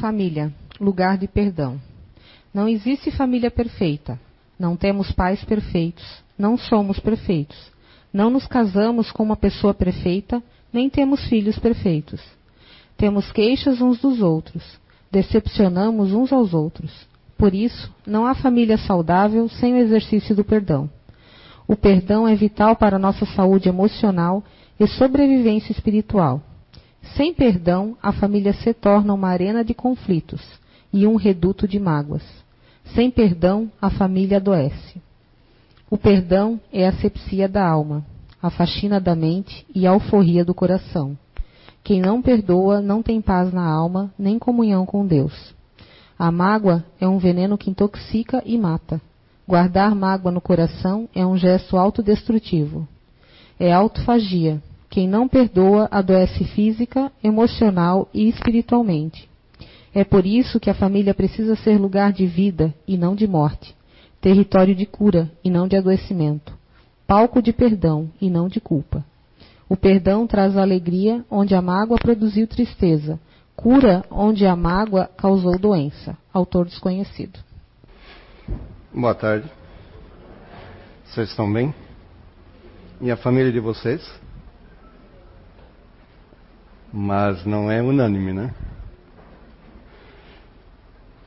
Família, lugar de perdão. Não existe família perfeita. Não temos pais perfeitos. Não somos perfeitos. Não nos casamos com uma pessoa perfeita, nem temos filhos perfeitos. Temos queixas uns dos outros. Decepcionamos uns aos outros. Por isso, não há família saudável sem o exercício do perdão. O perdão é vital para nossa saúde emocional e sobrevivência espiritual. Sem perdão, a família se torna uma arena de conflitos e um reduto de mágoas. Sem perdão, a família adoece. O perdão é a sepsia da alma, a faxina da mente e a alforria do coração. Quem não perdoa não tem paz na alma, nem comunhão com Deus. A mágoa é um veneno que intoxica e mata. Guardar mágoa no coração é um gesto autodestrutivo. É autofagia, quem não perdoa adoece física, emocional e espiritualmente. É por isso que a família precisa ser lugar de vida e não de morte, território de cura e não de adoecimento, palco de perdão e não de culpa. O perdão traz alegria onde a mágoa produziu tristeza, cura onde a mágoa causou doença. Autor desconhecido. Boa tarde. Vocês estão bem? E a família de vocês? Mas não é unânime, né?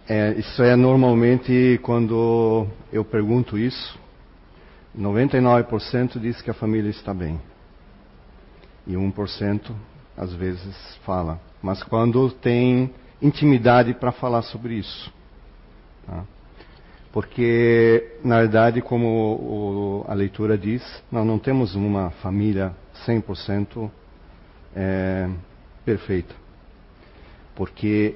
É, isso é normalmente quando eu pergunto isso, 99% diz que a família está bem. E 1% às vezes fala. Mas quando tem intimidade para falar sobre isso. Tá? Porque, na verdade, como o, a leitura diz, nós não temos uma família 100% é, perfeita. Porque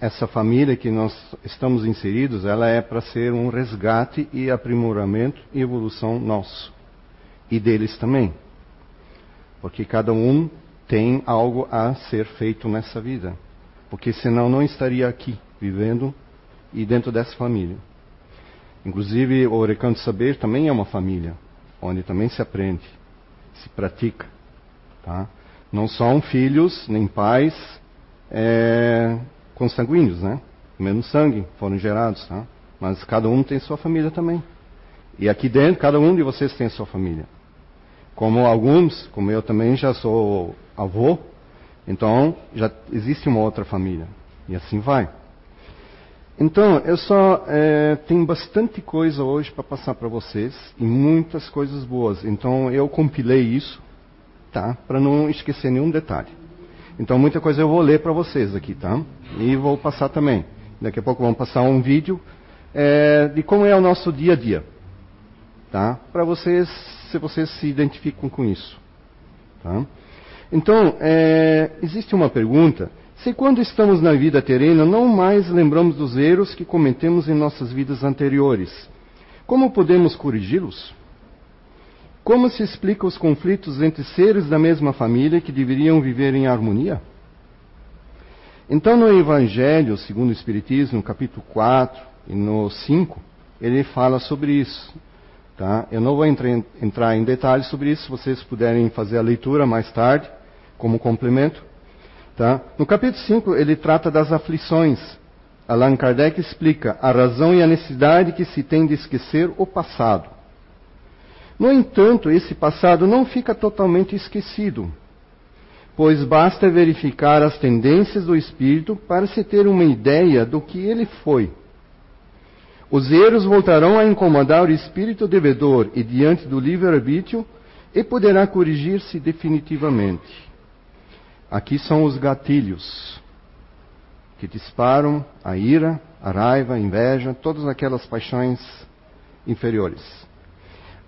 essa família que nós estamos inseridos, ela é para ser um resgate e aprimoramento e evolução nosso e deles também. Porque cada um tem algo a ser feito nessa vida. Porque senão não estaria aqui vivendo e dentro dessa família. Inclusive, o Recanto Saber também é uma família, onde também se aprende, se pratica. Tá? Não são filhos nem pais é, consanguíneos, né? Menos sangue foram gerados, tá? Mas cada um tem sua família também. E aqui dentro, cada um de vocês tem sua família. Como alguns, como eu também já sou avô, então já existe uma outra família. E assim vai. Então, eu só é, tenho bastante coisa hoje para passar para vocês e muitas coisas boas. Então, eu compilei isso tá? Para não esquecer nenhum detalhe. Então muita coisa eu vou ler para vocês aqui, tá? E vou passar também. Daqui a pouco vamos passar um vídeo é, de como é o nosso dia a dia, tá? Para vocês, se vocês se identificam com isso, tá? Então é, existe uma pergunta: se quando estamos na vida terrena não mais lembramos dos erros que cometemos em nossas vidas anteriores, como podemos corrigi-los? Como se explica os conflitos entre seres da mesma família que deveriam viver em harmonia? Então, no Evangelho, segundo o Espiritismo, capítulo 4 e no 5, ele fala sobre isso. Tá? Eu não vou entrar em detalhes sobre isso, se vocês puderem fazer a leitura mais tarde, como complemento. Tá? No capítulo 5, ele trata das aflições. Allan Kardec explica a razão e a necessidade que se tem de esquecer o passado. No entanto, esse passado não fica totalmente esquecido, pois basta verificar as tendências do espírito para se ter uma ideia do que ele foi. Os erros voltarão a incomodar o espírito devedor e diante do livre-arbítrio e poderá corrigir-se definitivamente. Aqui são os gatilhos que disparam a ira, a raiva, a inveja, todas aquelas paixões inferiores.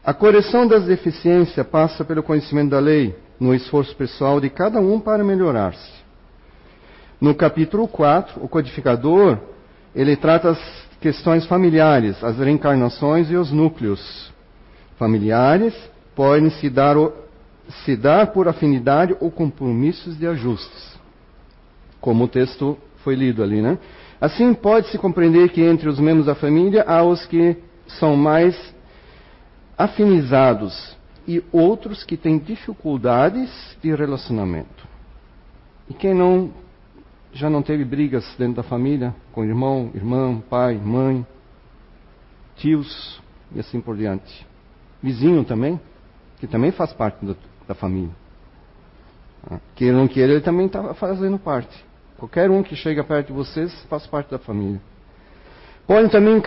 A correção das deficiências passa pelo conhecimento da lei, no esforço pessoal de cada um para melhorar-se. No capítulo 4, o codificador, ele trata as questões familiares, as reencarnações e os núcleos familiares podem se dar, se dar por afinidade ou compromissos de ajustes. Como o texto foi lido ali, né? Assim pode-se compreender que entre os membros da família há os que são mais afinizados e outros que têm dificuldades de relacionamento. E quem não já não teve brigas dentro da família, com irmão, irmã, pai, mãe, tios e assim por diante. Vizinho também, que também faz parte da, família. Ah, Queira ou não queira, ele também está fazendo parte. Qualquer um que chega perto de vocês faz parte da família. Podem também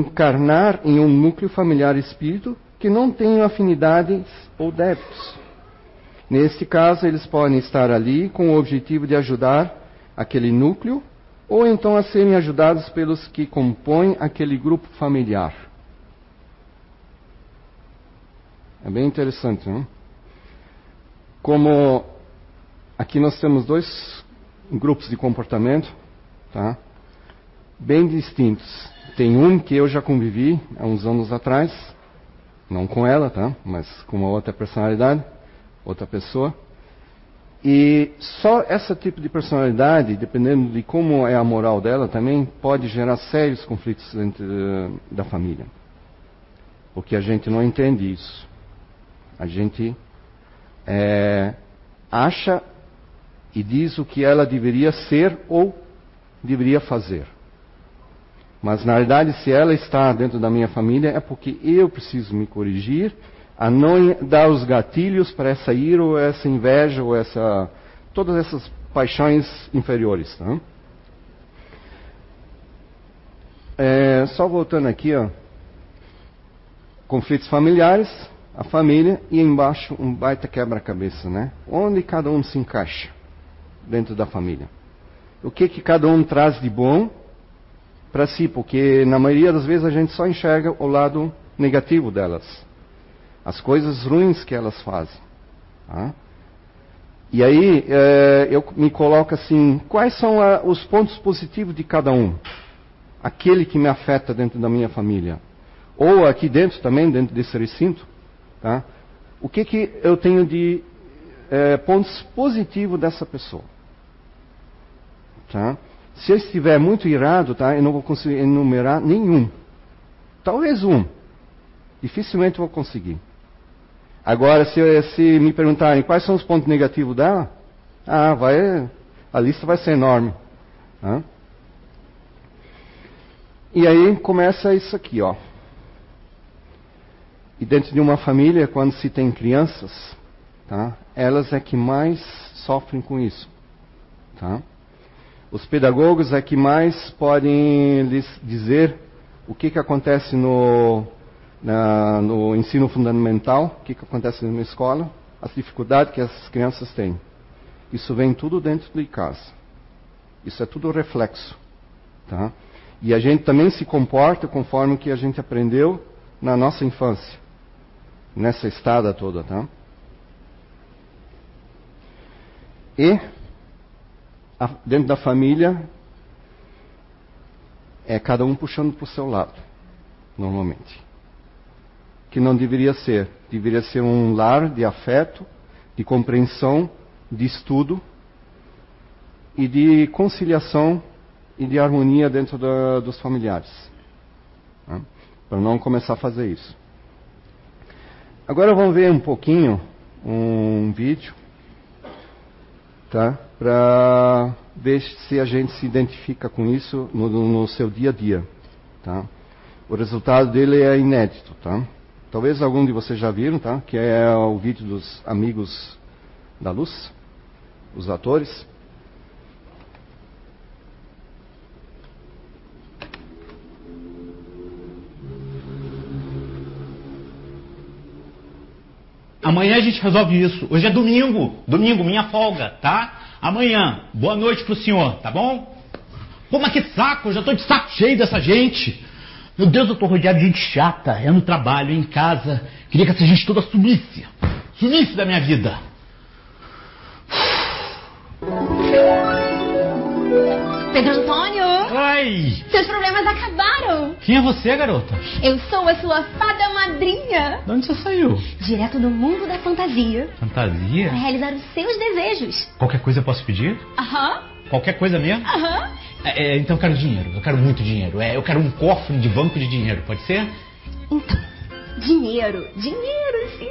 encarnar em um núcleo familiar espírito que não tem afinidades ou débitos. Neste caso, eles podem estar ali com o objetivo de ajudar aquele núcleo ou então a serem ajudados pelos que compõem aquele grupo familiar. É bem interessante, não? Como aqui nós temos dois grupos de comportamento, tá? Bem distintos. Tem um que eu já convivi há uns anos atrás, não com ela, tá? Mas com uma outra personalidade, outra pessoa. E só esse tipo de personalidade, dependendo de como é a moral dela também, pode gerar sérios conflitos dentro da família. Porque a gente não entende isso. A gente é, acha e diz o que ela deveria ser ou deveria fazer. Mas na verdade, se ela está dentro da minha família, é porque eu preciso me corrigir a não dar os gatilhos para essa ira ou essa inveja ou essa todas essas paixões inferiores. Tá? É, só voltando aqui, ó, conflitos familiares, a família e embaixo um baita quebra-cabeça, né? Onde cada um se encaixa dentro da família? O que que cada um traz de bom para si? Porque na maioria das vezes a gente só enxerga o lado negativo delas as coisas ruins que elas fazem. Tá? E aí é, eu me coloco assim: quais são a, os pontos positivos de cada um? Aquele que me afeta dentro da minha família. Ou aqui dentro também, dentro desse recinto. Tá? O que, que eu tenho de é, pontos positivos dessa pessoa? Tá? Se eu estiver muito irado, tá, eu não vou conseguir enumerar nenhum. Talvez um. Dificilmente vou conseguir. Agora, se, se, me perguntarem quais são os pontos negativos dela, ah, vai, a lista vai ser enorme. Né? E aí começa isso aqui, ó. E dentro de uma família, quando se tem crianças, tá? Elas é que mais sofrem com isso, tá? Os pedagogos é que mais podem lhes dizer o que que acontece no na, no ensino fundamental, o que, que acontece na escola, as dificuldades que as crianças têm. Isso vem tudo dentro de casa. Isso é tudo reflexo. Tá? E a gente também se comporta conforme o que a gente aprendeu na nossa infância, nessa estada toda. Tá? E dentro da família é cada um puxando para o seu lado, normalmente que não deveria ser. Deveria ser um lar de afeto, de compreensão, de estudo e de conciliação e de harmonia dentro da, dos familiares. Né? Para não começar a fazer isso. Agora vamos ver um pouquinho um vídeo, tá? Para ver se a gente se identifica com isso no, no seu dia a dia, tá? O resultado dele é inédito, tá? Talvez algum de vocês já viram, tá? Que é o vídeo dos Amigos da Luz, os atores. Amanhã a gente resolve isso. Hoje é domingo. Domingo, minha folga, tá? Amanhã. Boa noite pro senhor, tá bom? Pô, mas que saco, eu já tô de saco cheio dessa gente. Meu Deus, eu tô rodeado de gente chata. É no trabalho, é em casa. Queria que essa gente toda sumisse. Sumisse da minha vida. Pedro Antônio! Oi! Seus problemas acabaram! Quem é você, garota? Eu sou a sua fada madrinha! De onde você saiu? Direto do mundo da fantasia. Fantasia? Para realizar os seus desejos. Qualquer coisa eu posso pedir? Aham. Qualquer coisa mesmo? Aham. É, é, então eu quero dinheiro. Eu quero muito dinheiro. É, eu quero um cofre de banco de dinheiro. Pode ser? Então, dinheiro. Dinheiro, sim.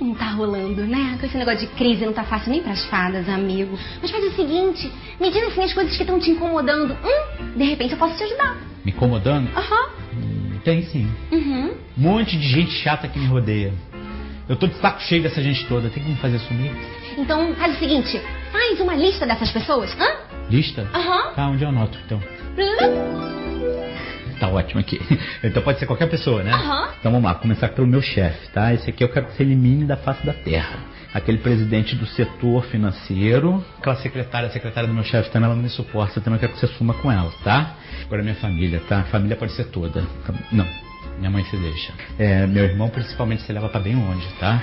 Não tá rolando, né? Com esse negócio de crise não tá fácil nem pras fadas, amigo. Mas faz o seguinte, me diz assim as coisas que estão te incomodando. Hum, de repente eu posso te ajudar. Me incomodando? Aham. Hum, tem sim. Uhum. Um monte de gente chata que me rodeia. Eu tô de saco cheio dessa gente toda. Tem que me fazer sumir? Então faz o seguinte, faz uma lista dessas pessoas. Hã? Lista? Aham. Tá, onde eu anoto, então? Ótimo aqui. Então pode ser qualquer pessoa, né? Aham. Então vamos lá, começar pelo meu chefe, tá? Esse aqui eu quero que você elimine da face da terra. Aquele presidente do setor financeiro, aquela secretária, a secretária do meu chefe também, ela não me suporta, eu também quero que você suma com ela, tá? Agora minha família, tá? A família pode ser toda. Tá? Não, minha mãe se deixa. É, meu irmão, principalmente, se leva pra bem longe, tá?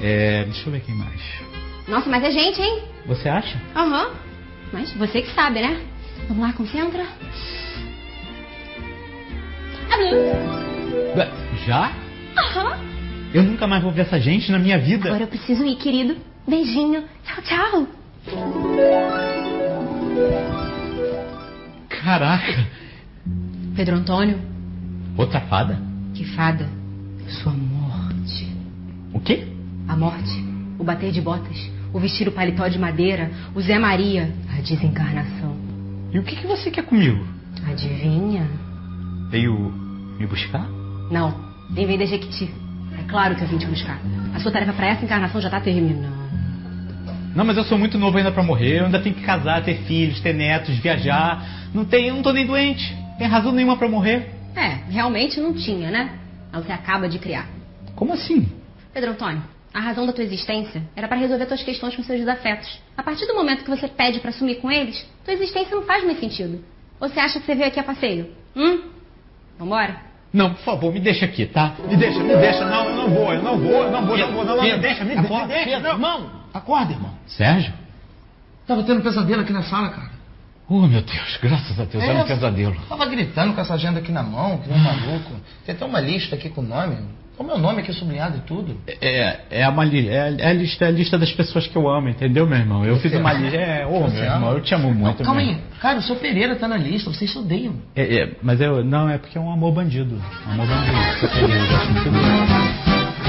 É, deixa eu ver quem mais. Nossa, mas é gente, hein? Você acha? Aham. Mas você que sabe, né? Vamos lá, concentra. Já? Aham. Eu nunca mais vou ver essa gente na minha vida. Agora eu preciso ir, querido. Beijinho. Tchau, tchau. Caraca! Pedro Antônio, Outra fada? que fada. Sua morte. O quê? A morte, o bater de botas, o vestir o paletó de madeira, o Zé Maria, a desencarnação. E o que, que você quer comigo? Adivinha? Veio me buscar? Não, nem vem da Jequiti. É claro que eu vim te buscar. A sua tarefa pra essa encarnação já tá terminando. Não, mas eu sou muito novo ainda pra morrer. Eu ainda tenho que casar, ter filhos, ter netos, viajar. Não eu não tô nem doente. Tem razão nenhuma pra morrer. É, realmente não tinha, né? Mas você acaba de criar. Como assim? Pedro Antônio, a razão da tua existência era para resolver tuas questões com seus desafetos. A partir do momento que você pede para sumir com eles, tua existência não faz mais sentido. Ou você acha que você veio aqui a passeio? Hum? Vambora? Não, por favor, me deixa aqui, tá? Me deixa, me deixa. Não, eu não vou, eu não vou, eu não vou, não vou, não, não, me deixa, me, me acorda, deixa. Pedro, não. irmão, acorda, irmão. Sérgio? Tava tendo pesadelo aqui na sala, cara. Oh, meu Deus, graças a Deus, era um pesadelo. Tava gritando com essa agenda aqui na mão, que nem um maluco. Tem até uma lista aqui com o nome. O meu nome aqui sublinhado e tudo. É, é, uma li, é, é a lista, é a lista das pessoas que eu amo, entendeu, meu irmão? Eu Você fiz uma lista. É, ô, Você meu irmão, eu te amo muito. Não, calma meu. aí. Cara, o seu Pereira tá na lista, vocês se odeiam. É, é, mas eu, não, é porque é um amor bandido. Um amor bandido. Eu gosto muito.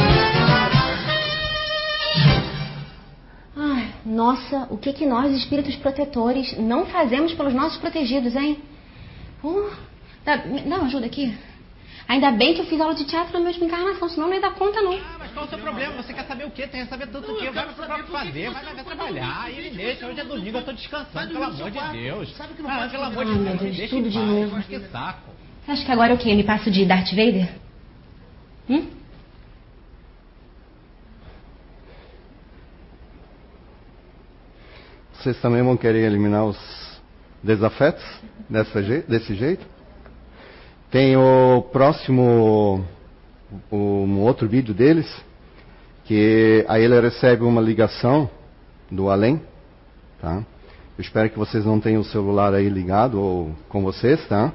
Ai, nossa, o que que nós, espíritos protetores, não fazemos pelos nossos protegidos, hein? Uh, dá, me- dá uma ajuda aqui. Ainda bem que eu fiz aula de teatro na minha última encarnação, senão não ia dar conta, não. Ah, mas qual o seu problema? Você quer saber o quê? Tem que saber tudo o quê? Vai pra fazer, vai, vai trabalhar. Aí ele deixa. Hoje é domingo, eu tô descansando, pelo amor de Deus. Sabe que não ah, pode pelo fazer amor de. Deus, me deixa tudo de novo. Mas que saco. Você acha que agora é o quê? Eu me passo de Darth Vader? Hum? Vocês também vão querer eliminar os desafetos dessa je- desse jeito? Tem o próximo, um outro vídeo deles, que aí ele recebe uma ligação do além, tá? Eu espero que vocês não tenham o celular aí ligado ou com vocês, tá?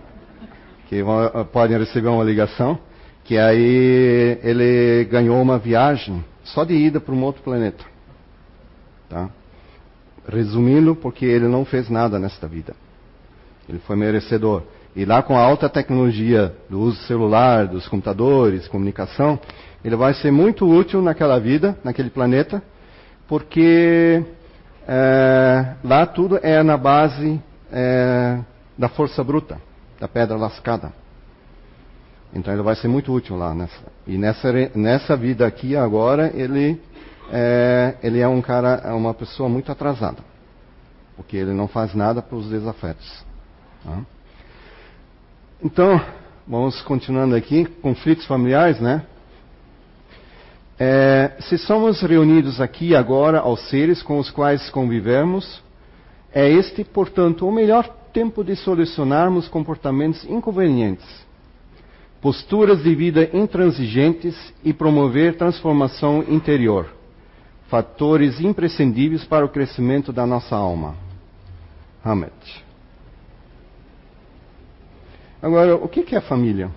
Que vão- podem receber uma ligação, que aí ele ganhou uma viagem só de ida para um outro planeta, tá? Resumindo, porque ele não fez nada nesta vida. Ele foi merecedor. E lá com a alta tecnologia do uso celular, dos computadores, comunicação, ele vai ser muito útil naquela vida, naquele planeta, porque é, lá tudo é na base é, da força bruta, da pedra lascada. Então ele vai ser muito útil lá. Nessa, e nessa, nessa vida aqui agora, ele é, ele é um cara, é uma pessoa muito atrasada. Porque ele não faz nada para os desafetos. tá? Então, vamos continuando aqui. Conflitos familiares, né? É, se somos reunidos aqui agora aos seres com os quais convivemos, é este, portanto, o melhor tempo de solucionarmos comportamentos inconvenientes, posturas de vida intransigentes e promover transformação interior, fatores imprescindíveis para o crescimento da nossa alma. Hammett. Agora, o que é família?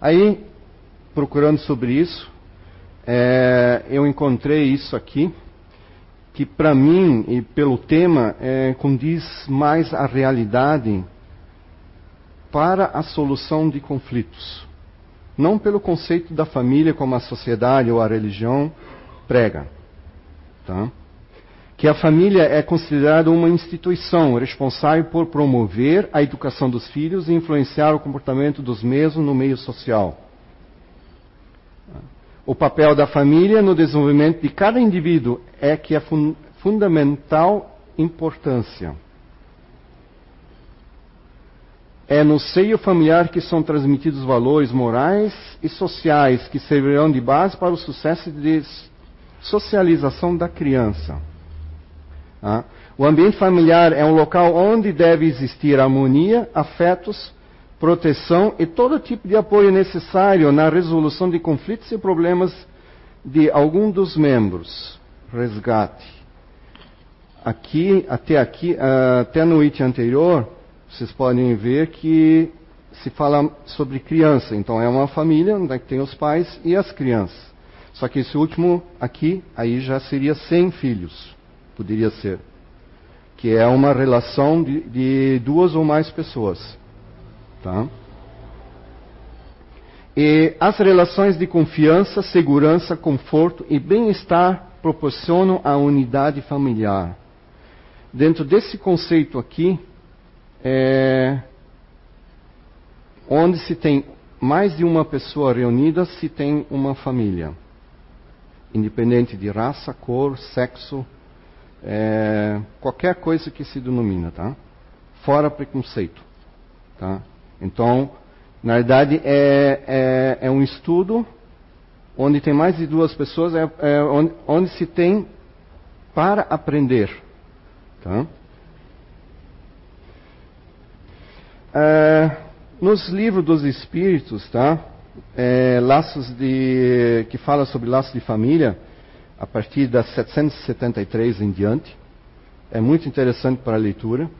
Aí, procurando sobre isso, é, eu encontrei isso aqui, que para mim e pelo tema é, condiz mais a realidade para a solução de conflitos. não pelo conceito da família como a sociedade ou a religião prega. Tá? Que a família é considerada uma instituição responsável por promover a educação dos filhos e influenciar o comportamento dos mesmos no meio social. O papel da família no desenvolvimento de cada indivíduo é que é fun fundamental importância. É no seio familiar que são transmitidos valores morais e sociais que servirão de base para o sucesso de socialização da criança. Ah? O ambiente familiar é um local onde deve existir harmonia, afetos, proteção e todo tipo de apoio necessário na resolução de conflitos e problemas de algum dos membros. Resgate. Aqui, até aqui, uh, até no item anterior, vocês podem ver que se fala sobre criança. Então é uma família onde tem os pais e as crianças. Só que esse último aqui, aí já seria sem filhos. Poderia ser. Que é uma relação de, de duas ou mais pessoas. Tá? E as relações de confiança, segurança, conforto e bem-estar proporcionam a unidade familiar. Dentro desse conceito aqui, é, onde se tem mais de uma pessoa reunida, se tem uma família. Independente de raça, cor, sexo, é, qualquer coisa que se denomina, tá? Fora preconceito, tá? Então, na verdade, é, é, é um estudo onde tem mais de duas pessoas, é, é onde, onde, se tem para aprender, tá? É, nos livros dos Espíritos, tá? É, laços de que fala sobre laços de família, a partir das 773 em diante, é muito interessante para a leitura,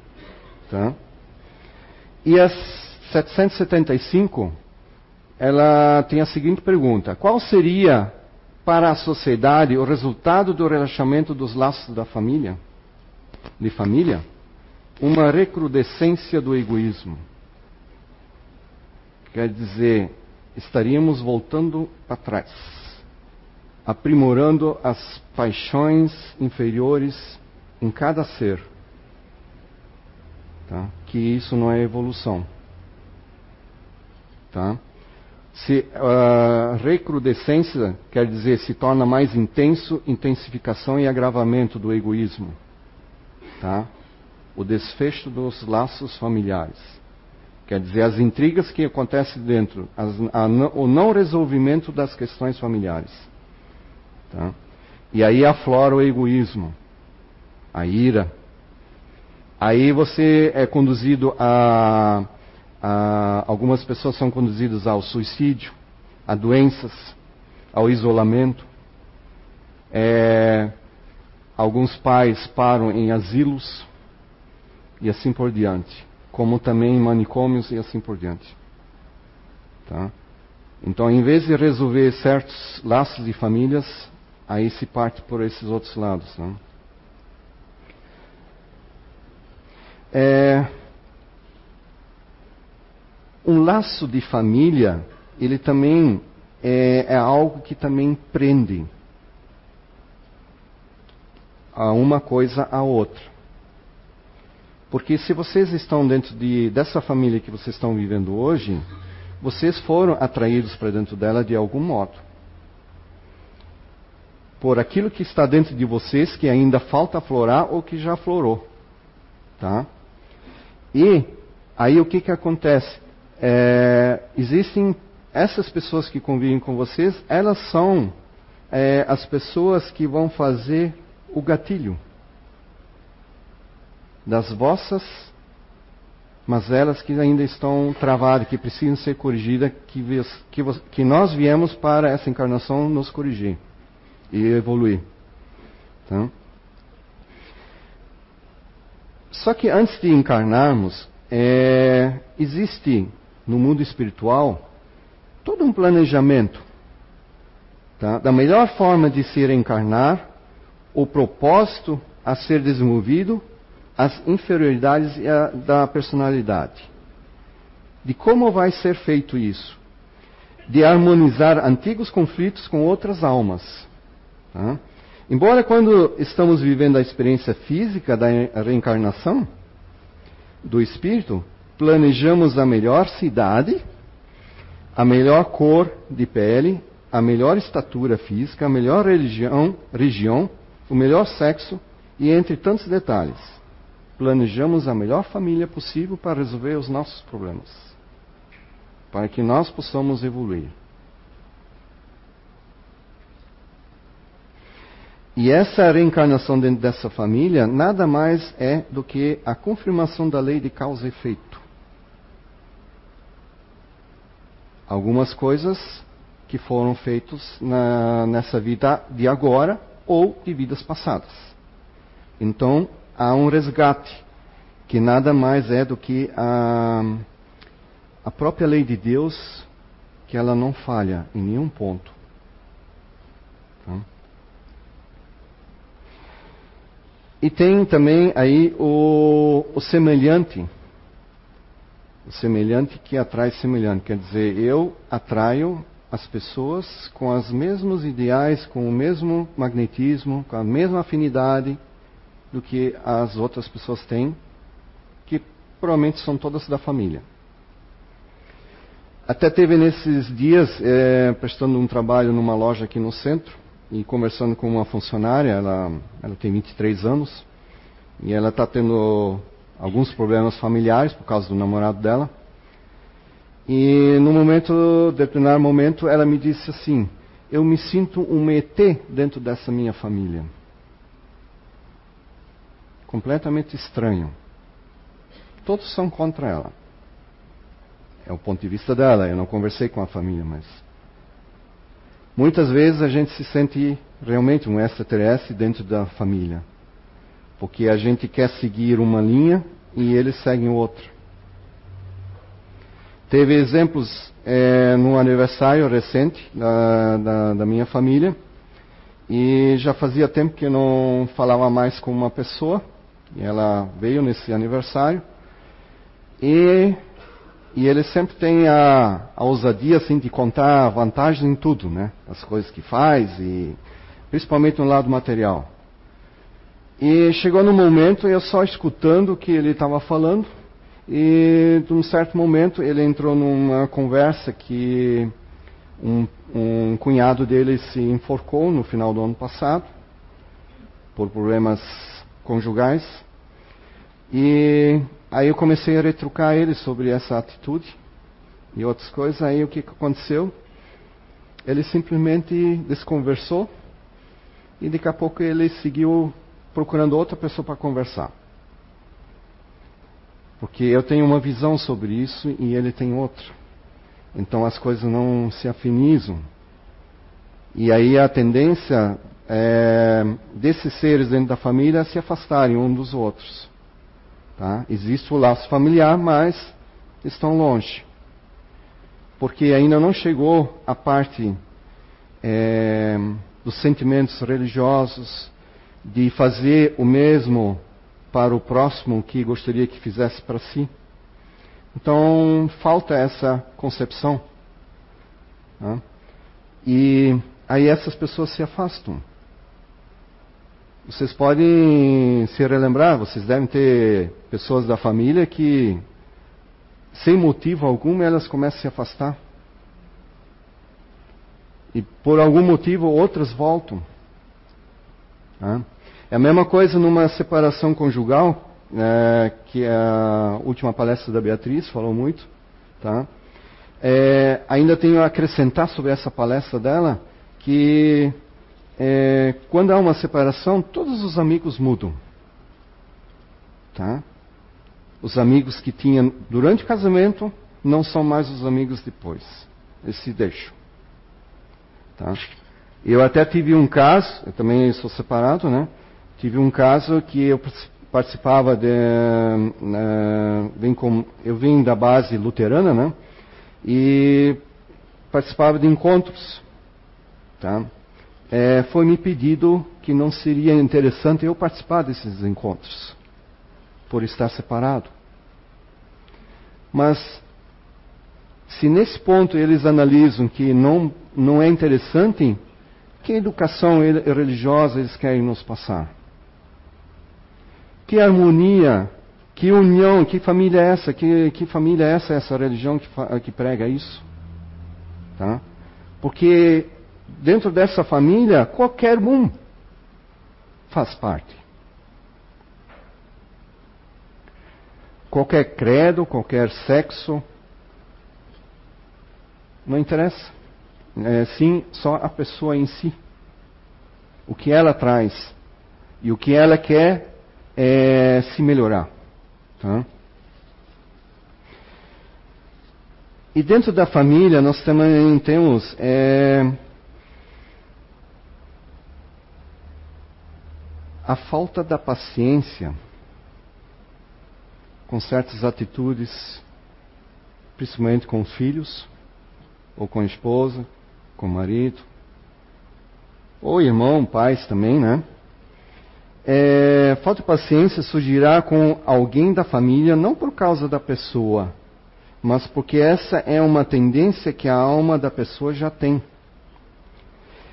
tá? E as 775, ela tem a seguinte pergunta: qual seria para a sociedade o resultado do relaxamento dos laços da família, de família? uma recrudescência do egoísmo. Quer dizer, estaríamos voltando para trás, aprimorando as paixões inferiores em cada ser. Tá? Que isso não é evolução. Tá? Se a uh, recrudescência quer dizer se torna mais intenso, intensificação e agravamento do egoísmo. Tá? o desfecho dos laços familiares. Quer dizer, as intrigas que acontecem dentro, as, a, o não resolvimento das questões familiares. Tá? E aí aflora o egoísmo, a ira. Aí você é conduzido a, a. Algumas pessoas são conduzidas ao suicídio, a doenças, ao isolamento. É, alguns pais param em asilos e assim por diante, como também em manicômios e assim por diante. Tá? Então, em vez de resolver certos laços de famílias, aí se parte por esses outros lados. Né? É, um laço de família, ele também é, é algo que também prende a uma coisa à outra. Porque se vocês estão dentro de, dessa família que vocês estão vivendo hoje, vocês foram atraídos para dentro dela de algum modo. Por aquilo que está dentro de vocês que ainda falta aflorar ou que já aflorou. Tá? E aí o que, que acontece? É, existem essas pessoas que convivem com vocês, elas são é, as pessoas que vão fazer o gatilho das vossas mazelas que ainda estão travadas, que precisam ser corrigidas, que, que, que nós viemos para essa encarnação nos corrigir e evoluir. Tá? Só que antes de encarnarmos, é, existe no mundo espiritual todo um planejamento tá? da melhor forma de se reencarnar, o propósito a ser desenvolvido as inferioridades da personalidade. De como vai ser feito isso? de harmonizar antigos conflitos com outras almas. Tá? Embora quando estamos vivendo a experiência física da reencarnação do espírito, planejamos a melhor cidade, a melhor cor de pele, a melhor estatura física, a melhor religião, região, o melhor sexo e entre tantos detalhes. Planejamos a melhor família possível para resolver os nossos problemas, para que nós possamos evoluir. E essa reencarnação dentro dessa família nada mais é do que a confirmação da lei de causa e efeito. Algumas coisas que foram feitos na, nessa vida de agora ou de vidas passadas. Então, há um resgate, que nada mais é do que a, a própria lei de Deus, que ela não falha em nenhum ponto. Tá? E tem também aí o, o semelhante. O semelhante que atrai semelhante. Quer dizer, eu atraio as pessoas com os mesmos ideais, com o mesmo magnetismo, com a mesma afinidade do que as outras pessoas têm, que provavelmente são todas da família. Até teve nesses dias, é, prestando um trabalho numa loja aqui no centro, e conversando com uma funcionária, ela, ela tem 23 anos, e ela está tendo alguns problemas familiares por causa do namorado dela. E no momento, determinado momento, ela me disse assim: Eu me sinto um ET dentro dessa minha família. Completamente estranho. Todos são contra ela. É o ponto de vista dela. Eu não conversei com a família, mas. Muitas vezes a gente se sente realmente um extraterrestre dentro da família. Porque a gente quer seguir uma linha e eles seguem outra. Teve exemplos é, no aniversário recente da, da, da, minha família e já fazia tempo que eu não falava mais com uma pessoa e ela veio nesse aniversário e, e ele sempre tem a, a ousadia assim de contar vantagem em tudo, né? As coisas que faz e principalmente no lado material. E chegou no momento eu só escutando o que ele estava falando e, de um certo momento, ele entrou numa conversa que um, um cunhado dele se enforcou no final do ano passado, por problemas conjugais. E aí eu comecei a retrucar ele sobre essa atitude e outras coisas. Aí o que aconteceu? Ele simplesmente desconversou e daqui a pouco ele seguiu procurando outra pessoa para conversar. Porque eu tenho uma visão sobre isso e ele tem outra. Então as coisas não se afinizam. E aí a tendência é, desses seres dentro da família se afastarem um dos outros. Tá? Existe o laço familiar, mas estão longe. Porque ainda não chegou a parte é, dos sentimentos religiosos, de fazer o mesmo para o próximo que gostaria que fizesse para si. Então, falta essa concepção. Né? E aí essas pessoas se afastam. Vocês podem se relembrar, vocês devem ter pessoas da família que, sem motivo algum, elas começam a se afastar. E por algum motivo outras voltam. É a mesma coisa numa separação conjugal, é, que a última palestra da Beatriz falou muito. Tá? É, ainda tenho a acrescentar sobre essa palestra dela que é, quando há uma separação, todos os amigos mudam. Tá? Os amigos que tinham durante o casamento não são mais os amigos depois. Eles se deixam. Tá? Eu até tive um caso, eu também sou separado, né? Tive um caso que eu participava de. Uh, vim com, eu vim da base luterana, né? E participava de encontros. Tá? É, foi me pedido que não seria interessante eu participar desses encontros, por estar separado. Mas Se nesse ponto eles analisam que não, não é interessante, que educação religiosa eles querem nos passar? Que harmonia, que união, que família é essa? Que, que família é essa, essa religião que, que prega isso? Tá? Porque dentro dessa família, qualquer um faz parte. Qualquer credo, qualquer sexo, não interessa. É, sim, só a pessoa em si. O que ela traz e o que ela quer é se melhorar. Tá? E dentro da família nós também temos é, a falta da paciência com certas atitudes, principalmente com filhos, ou com esposa, com marido, ou irmão, pais também, né? É, falta de paciência surgirá com alguém da família, não por causa da pessoa, mas porque essa é uma tendência que a alma da pessoa já tem.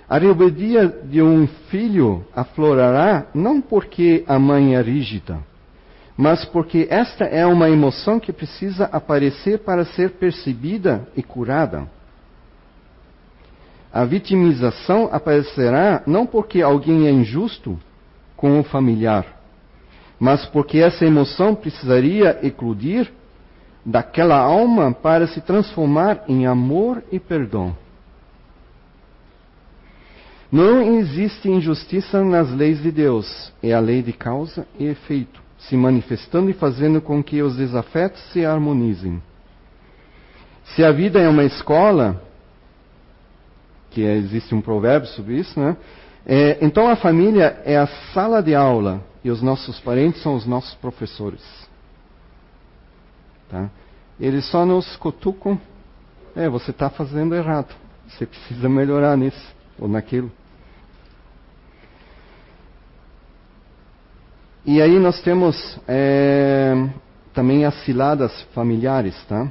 A rebeldia de um filho aflorará não porque a mãe é rígida, mas porque esta é uma emoção que precisa aparecer para ser percebida e curada. A vitimização aparecerá não porque alguém é injusto com o familiar, mas porque essa emoção precisaria eclodir daquela alma para se transformar em amor e perdão. Não existe injustiça nas leis de Deus, é a lei de causa e efeito, se manifestando e fazendo com que os desafetos se harmonizem. Se a vida é uma escola, que existe um provérbio sobre isso, né? É, então a família é a sala de aula e os nossos parentes são os nossos professores. Tá? Eles só nos cutucam. É, você está fazendo errado. Você precisa melhorar nisso ou naquilo. E aí nós temos é, também as ciladas familiares, tá?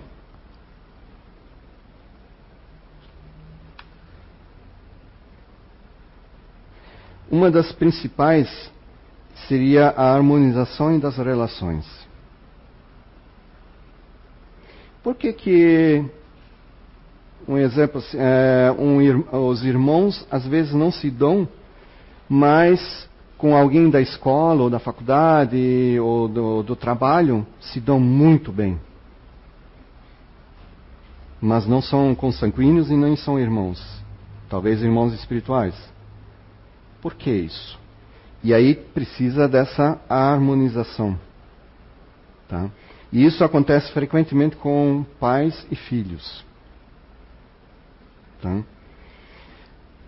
Uma das principais seria a harmonização das relações. Por que que, um exemplo, é, um, os irmãos às vezes não se dão, mas com alguém da escola ou da faculdade ou do, do trabalho se dão muito bem. Mas não são consanguíneos e nem são irmãos. Talvez irmãos espirituais. Por que isso? E aí precisa dessa harmonização. Tá? E isso acontece frequentemente com pais e filhos. Tá?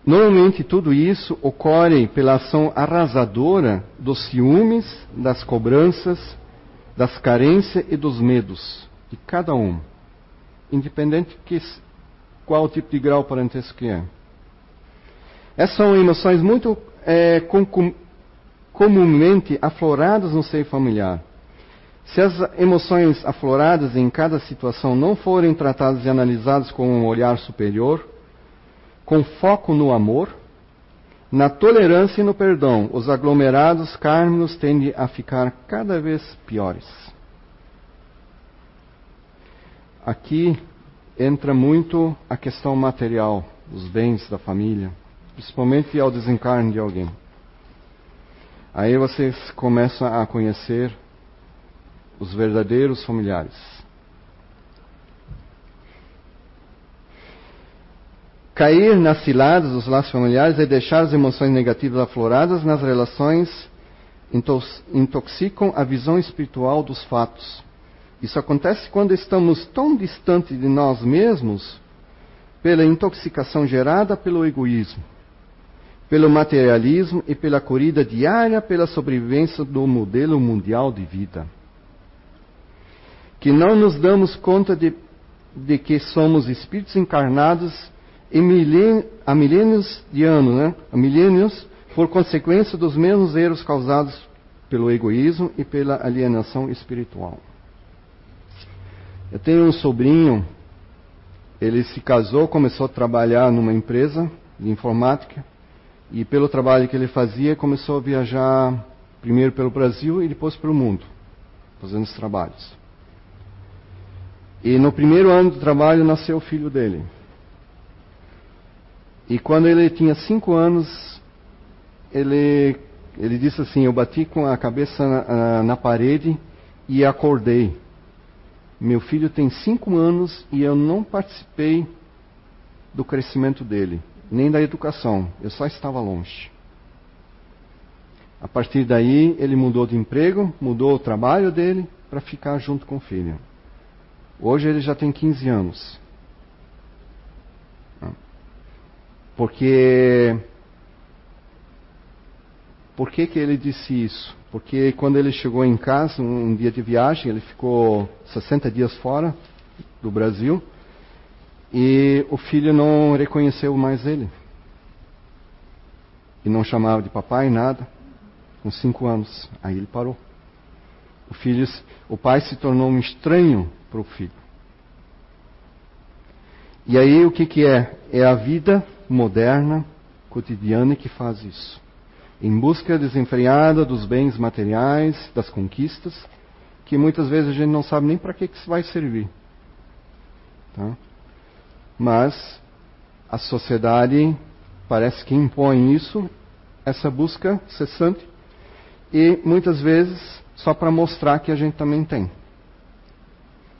Normalmente tudo isso ocorre pela ação arrasadora dos ciúmes, das cobranças, das carências e dos medos de cada um, independente de qual tipo de grau parentesco que é. Essas são emoções muito é, com, com, comumente afloradas no seio familiar. Se as emoções afloradas em cada situação não forem tratadas e analisadas com um olhar superior, com foco no amor, na tolerância e no perdão, os aglomerados kármicos tendem a ficar cada vez piores. Aqui entra muito a questão material, os bens da família principalmente ao desencarne de alguém. Aí vocês começam a conhecer os verdadeiros familiares. Cair nas ciladas dos laços familiares é deixar as emoções negativas afloradas nas relações, intoxicam a visão espiritual dos fatos. Isso acontece quando estamos tão distantes de nós mesmos pela intoxicação gerada pelo egoísmo pelo materialismo e pela corrida diária pela sobrevivência do modelo mundial de vida. Que não nos damos conta de, de que somos espíritos encarnados milen, há milênios de anos, né? há milênios, por consequência dos mesmos erros causados pelo egoísmo e pela alienação espiritual. Eu tenho um sobrinho ele se casou, começou a trabalhar numa empresa de informática e pelo trabalho que ele fazia começou a viajar primeiro pelo Brasil e depois pelo mundo, fazendo os trabalhos. E no primeiro ano do trabalho nasceu o filho dele. E quando ele tinha cinco anos, ele, ele disse assim: Eu bati com a cabeça na, na parede e acordei. Meu filho tem cinco anos e eu não participei do crescimento dele, nem da educação. Eu só estava longe. A partir daí, ele mudou de emprego, mudou o trabalho dele para ficar junto com o filho. Hoje ele já tem 15 anos. Porque. Por que, que ele disse isso? Porque quando ele chegou em casa, um dia de viagem, ele ficou 60 dias fora do Brasil e o filho não reconheceu mais ele. E não chamava de papai, nada. Com cinco anos. Aí ele parou. O, filho, o pai se tornou um estranho para o filho. E aí o que, que é? É a vida moderna, cotidiana que faz isso. Em busca desenfreada dos bens materiais, das conquistas, que muitas vezes a gente não sabe nem para que, que vai servir. Tá? Mas a sociedade parece que impõe isso, essa busca cessante, e muitas vezes só para mostrar que a gente também tem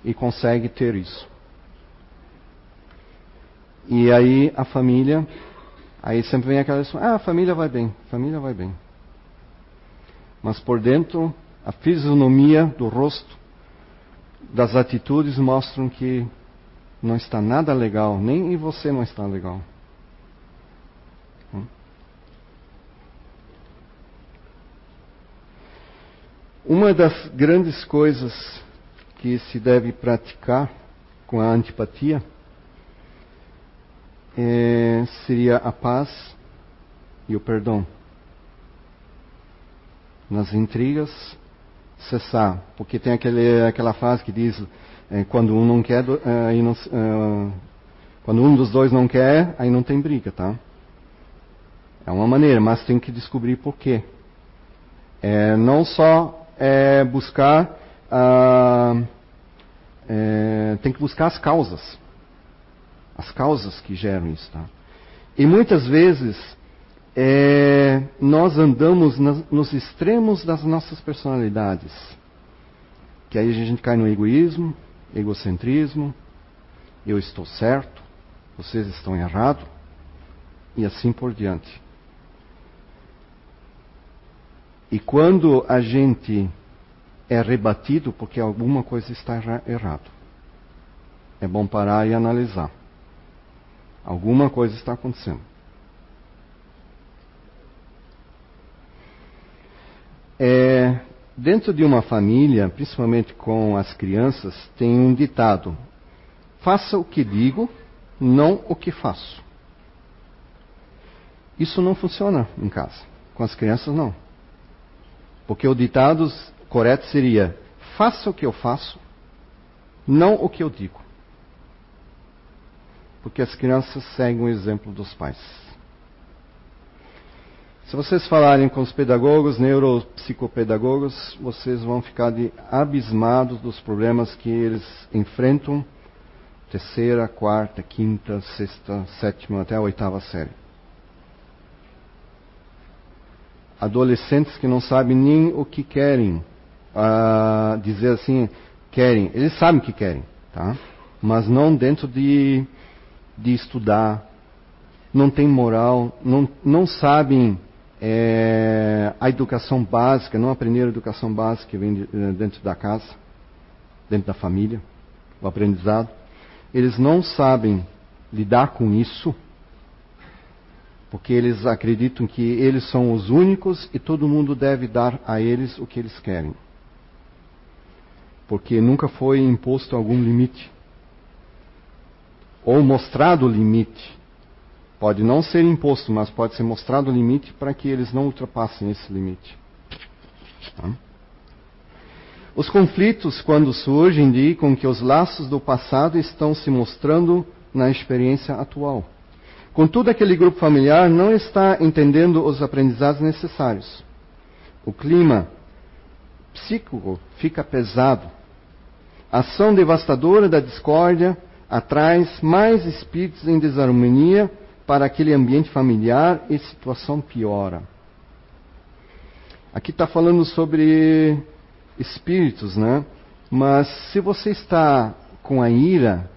e consegue ter isso. E aí a família, aí sempre vem aquela ah, a família vai bem, a família vai bem. Mas por dentro, a fisionomia do rosto, das atitudes mostram que não está nada legal, nem você não está legal. Uma das grandes coisas que se deve praticar com a antipatia é, seria a paz e o perdão. Nas intrigas, cessar. Porque tem aquele, aquela frase que diz: é, quando um não quer, é, não, é, quando um dos dois não quer, aí não tem briga, tá? É uma maneira, mas tem que descobrir por quê. É, não só é, buscar, ah, é, tem que buscar as causas as causas que geram isso. Tá? E muitas vezes é, nós andamos nas, nos extremos das nossas personalidades. Que aí a gente cai no egoísmo, egocentrismo, eu estou certo, vocês estão errados, e assim por diante. E quando a gente é rebatido porque alguma coisa está errado, é bom parar e analisar. Alguma coisa está acontecendo. É, dentro de uma família, principalmente com as crianças, tem um ditado: faça o que digo, não o que faço. Isso não funciona em casa. Com as crianças, não. Porque o ditado correto seria: faça o que eu faço, não o que eu digo porque as crianças seguem o exemplo dos pais. Se vocês falarem com os pedagogos, neuropsicopedagogos, vocês vão ficar de abismados dos problemas que eles enfrentam terceira, quarta, quinta, sexta, sétima até a oitava série. Adolescentes que não sabem nem o que querem, uh, dizer assim, querem, eles sabem o que querem, tá? Mas não dentro de de estudar, não têm moral, não, não sabem é, a educação básica, não aprenderam a educação básica que vem de, eh, dentro da casa, dentro da família, o aprendizado. Eles não sabem lidar com isso, porque eles acreditam que eles são os únicos e todo mundo deve dar a eles o que eles querem. Porque nunca foi imposto algum limite ou mostrado o limite. Pode não ser imposto, mas pode ser mostrado o limite para que eles não ultrapassem esse limite. Tá? Os conflitos, quando surgem, indicam que os laços do passado estão se mostrando na experiência atual. Contudo, aquele grupo familiar não está entendendo os aprendizados necessários. O clima psíquico fica pesado. A ação devastadora da discórdia atrai mais espíritos em desarmonia para aquele ambiente familiar e situação piora. Aqui está falando sobre espíritos, né? Mas se você está com a ira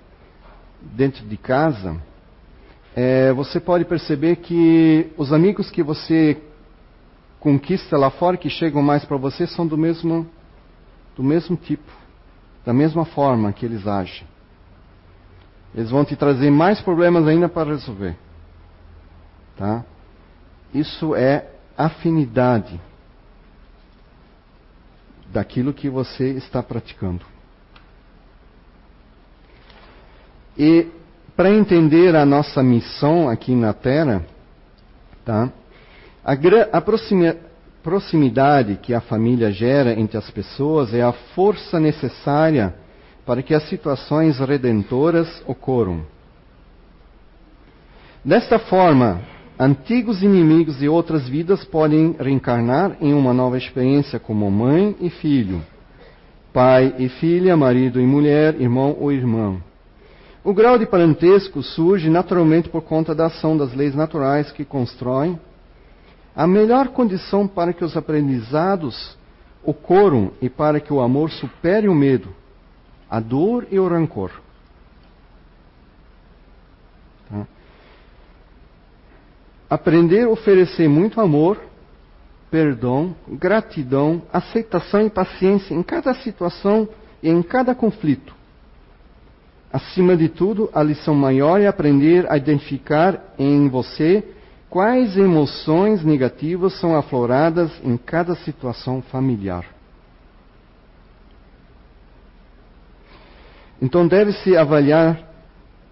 dentro de casa, é, você pode perceber que os amigos que você conquista lá fora, que chegam mais para você, são do mesmo, do mesmo tipo, da mesma forma que eles agem. Eles vão te trazer mais problemas ainda para resolver. Tá? Isso é afinidade daquilo que você está praticando. E para entender a nossa missão aqui na Terra, tá? a, a proximidade que a família gera entre as pessoas é a força necessária para que as situações redentoras ocorram. Desta forma, antigos inimigos de outras vidas podem reencarnar em uma nova experiência como mãe e filho, pai e filha, marido e mulher, irmão ou irmã. O grau de parentesco surge naturalmente por conta da ação das leis naturais que constroem a melhor condição para que os aprendizados ocorram e para que o amor supere o medo, a dor e o rancor. Tá? Aprender a oferecer muito amor, perdão, gratidão, aceitação e paciência em cada situação e em cada conflito Acima de tudo, a lição maior é aprender a identificar em você quais emoções negativas são afloradas em cada situação familiar. Então, deve-se avaliar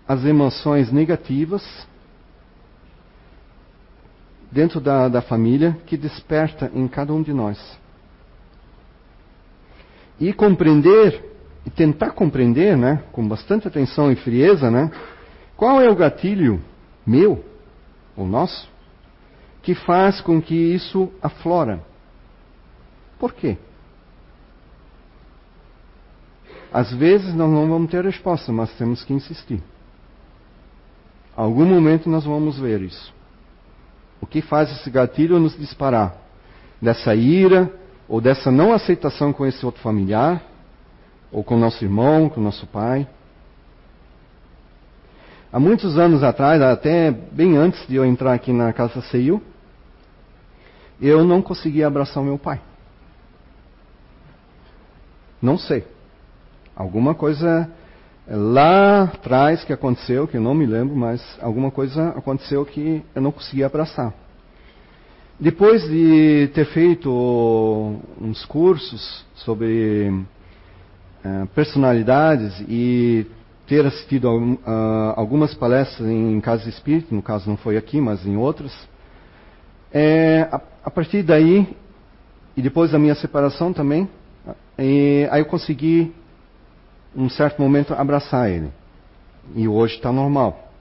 as emoções negativas dentro da, da família que desperta em cada um de nós. E compreender e tentar compreender, né, com bastante atenção e frieza, né, qual é o gatilho meu, ou nosso, que faz com que isso aflora. Por quê? Às vezes nós não vamos ter resposta, mas temos que insistir. Algum momento nós vamos ver isso. O que faz esse gatilho nos disparar? Dessa ira ou dessa não aceitação com esse outro familiar, ou com nosso irmão, com nosso pai. Há muitos anos atrás, até bem antes de eu entrar aqui na Casa CEIU, eu não conseguia abraçar meu pai. Não sei. Alguma coisa lá atrás que aconteceu, que eu não me lembro, mas alguma coisa aconteceu que eu não conseguia abraçar. Depois de ter feito uns cursos sobre eh, personalidades e ter assistido a, algumas palestras em casa espírita, no caso não foi aqui, mas em outras, é, a, a, partir daí, e depois da minha separação também, é, aí eu consegui, um certo momento, abraçar ele. E hoje está normal.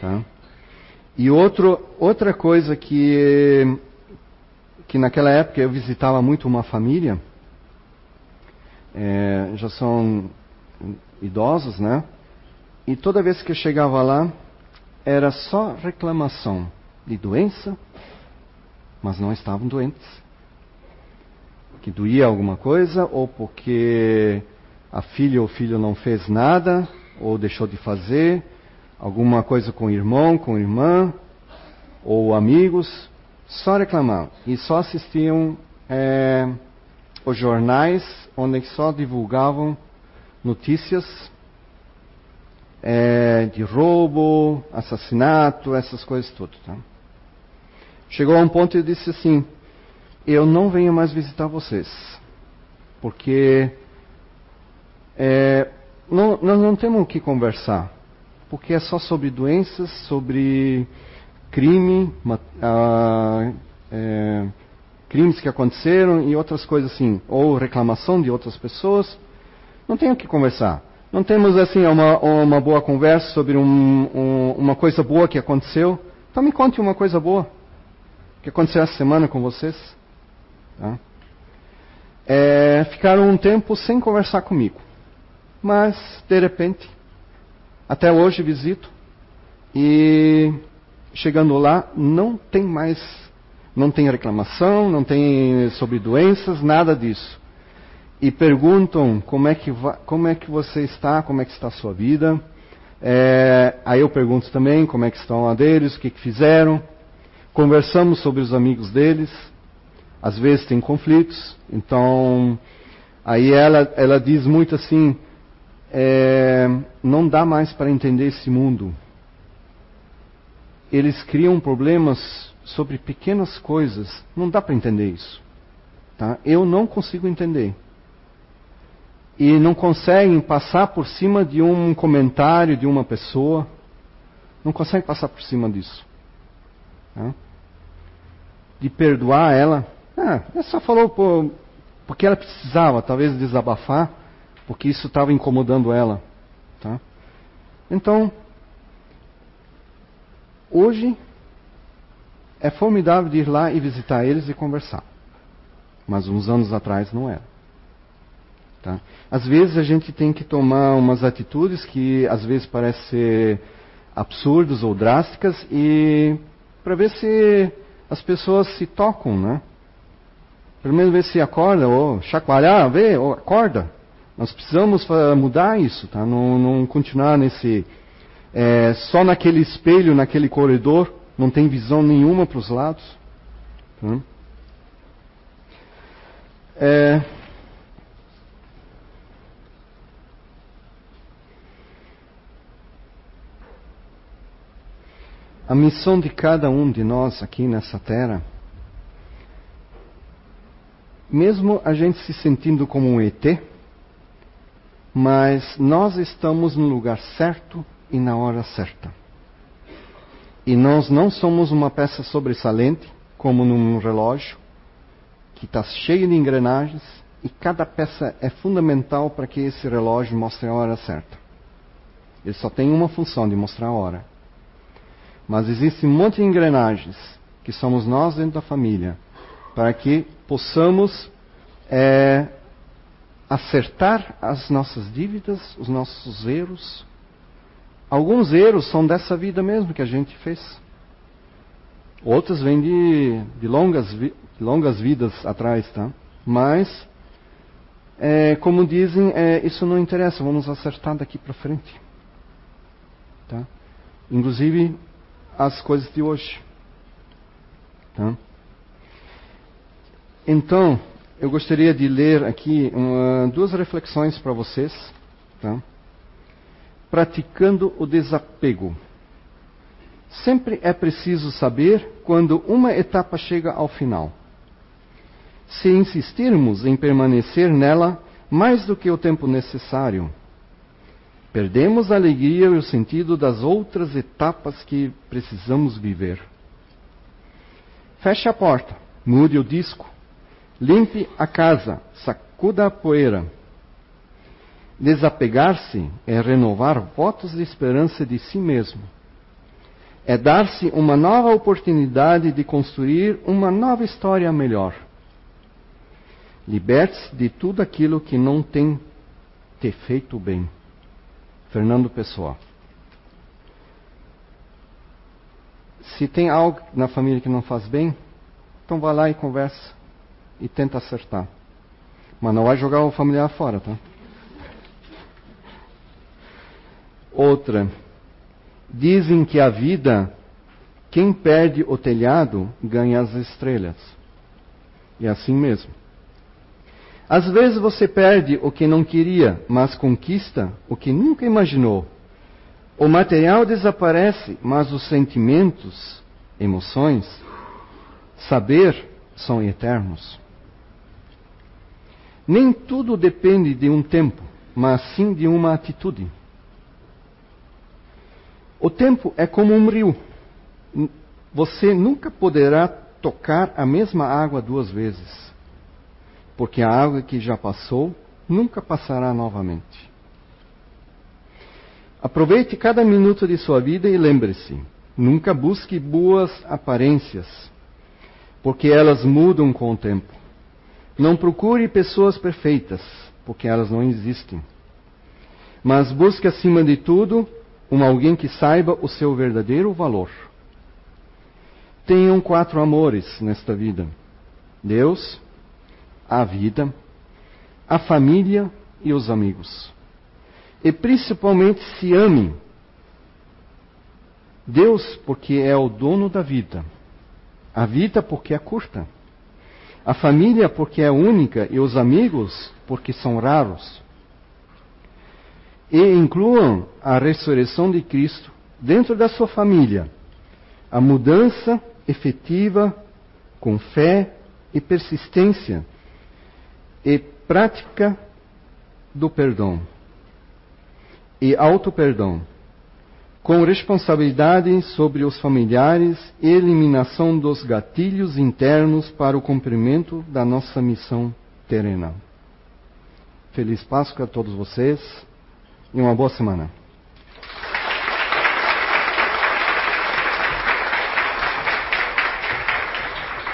Tá? E outro, outra coisa que, que naquela época eu visitava muito uma família, é, já são idosos, né? E toda vez que eu chegava lá, era só reclamação de doença, mas não estavam doentes. Que doía alguma coisa, ou porque a filha ou filho não fez nada, ou deixou de fazer, alguma coisa com irmão, com irmã, ou amigos, só reclamavam. E só assistiam é, os jornais onde só divulgavam notícias é, de roubo, assassinato, essas coisas tudo. Tá? Chegou a um ponto e disse assim: eu não venho mais visitar vocês, porque é, não, nós não temos o que conversar, porque é só sobre doenças, sobre crime, é, crimes que aconteceram e outras coisas assim, ou reclamação de outras pessoas. Não tenho o que conversar. Não temos assim uma, uma boa conversa sobre um, um, uma coisa boa que aconteceu? Então me conte uma coisa boa que aconteceu essa semana com vocês. Tá? É, ficaram um tempo sem conversar comigo, mas de repente, até hoje visito e chegando lá não tem mais, não tem reclamação, não tem sobre doenças, nada disso e perguntam como é que, como é que você está, como é que está a sua vida. É, aí eu pergunto também como é que estão a deles, o que, que fizeram. Conversamos sobre os amigos deles. Às vezes tem conflitos. Então, aí ela, ela diz muito assim, é, não dá mais para entender esse mundo. Eles criam problemas sobre pequenas coisas. Não dá para entender isso. Tá? Eu não consigo entender e não conseguem passar por cima de um comentário de uma pessoa. Não conseguem passar por cima disso. Né? De perdoar ela. Ah, ela só falou por, porque ela precisava, talvez, desabafar, porque isso estava incomodando ela. Tá? Então, hoje é formidável de ir lá e visitar eles e conversar. Mas uns anos atrás não era. Tá? Às vezes a gente tem que tomar umas atitudes que às vezes parecem absurdas ou drásticas e para ver se as pessoas se tocam, né? Pelo menos ver se acorda, ou chacoalhar, ver, ou acorda. Nós precisamos mudar isso, tá? Não, não continuar nesse é, só naquele espelho, naquele corredor, não tem visão nenhuma para os lados. Tá? É, A missão de cada um de nós aqui nessa terra, mesmo a gente se sentindo como um ET, mas nós estamos no lugar certo e na hora certa. E nós não somos uma peça sobressalente, como num relógio, que está cheio de engrenagens, e cada peça é fundamental para que esse relógio mostre a hora certa. Ele só tem uma função de mostrar a hora. Mas existe um monte de engrenagens que somos nós dentro da família para que possamos é, acertar as nossas dívidas, os nossos erros. Alguns erros são dessa vida mesmo que a gente fez. Outros vêm de, de longas, de longas vidas atrás, tá? Mas, é, como dizem, é, isso não interessa, vamos acertar daqui para frente. Tá? Inclusive, as coisas de hoje. Tá? Então, eu gostaria de ler aqui uma, duas reflexões para vocês. Tá? Praticando o desapego. Sempre é preciso saber quando uma etapa chega ao final. Se insistirmos em permanecer nela mais do que o tempo necessário, Perdemos a alegria e o sentido das outras etapas que precisamos viver. Feche a porta, mude o disco, limpe a casa, sacuda a poeira. Desapegar-se é renovar votos de esperança de si mesmo. É dar-se uma nova oportunidade de construir uma nova história melhor. Liberte-se de tudo aquilo que não tem te feito bem. Fernando Pessoa. Se tem algo na família que não faz bem, então vá lá e conversa e tenta acertar. Mas não vai jogar o familiar fora, tá? Outra. Dizem que a vida, quem perde o telhado, ganha as estrelas. E é assim mesmo. Às vezes você perde o que não queria, mas conquista o que nunca imaginou. O material desaparece, mas os sentimentos, emoções, saber são eternos. Nem tudo depende de um tempo, mas sim de uma atitude. O tempo é como um rio. Você nunca poderá tocar a mesma água duas vezes porque a água que já passou nunca passará novamente. Aproveite cada minuto de sua vida e lembre-se: nunca busque boas aparências, porque elas mudam com o tempo. Não procure pessoas perfeitas, porque elas não existem. Mas busque acima de tudo um alguém que saiba o seu verdadeiro valor. Tenham quatro amores nesta vida: Deus, a vida, a família e os amigos. E principalmente se amem. Deus, porque é o dono da vida. A vida, porque é curta. A família, porque é única. E os amigos, porque são raros. E incluam a ressurreição de Cristo dentro da sua família. A mudança efetiva com fé e persistência e prática do perdão e auto-perdão, com responsabilidade sobre os familiares e eliminação dos gatilhos internos para o cumprimento da nossa missão terrena. Feliz Páscoa a todos vocês e uma boa semana.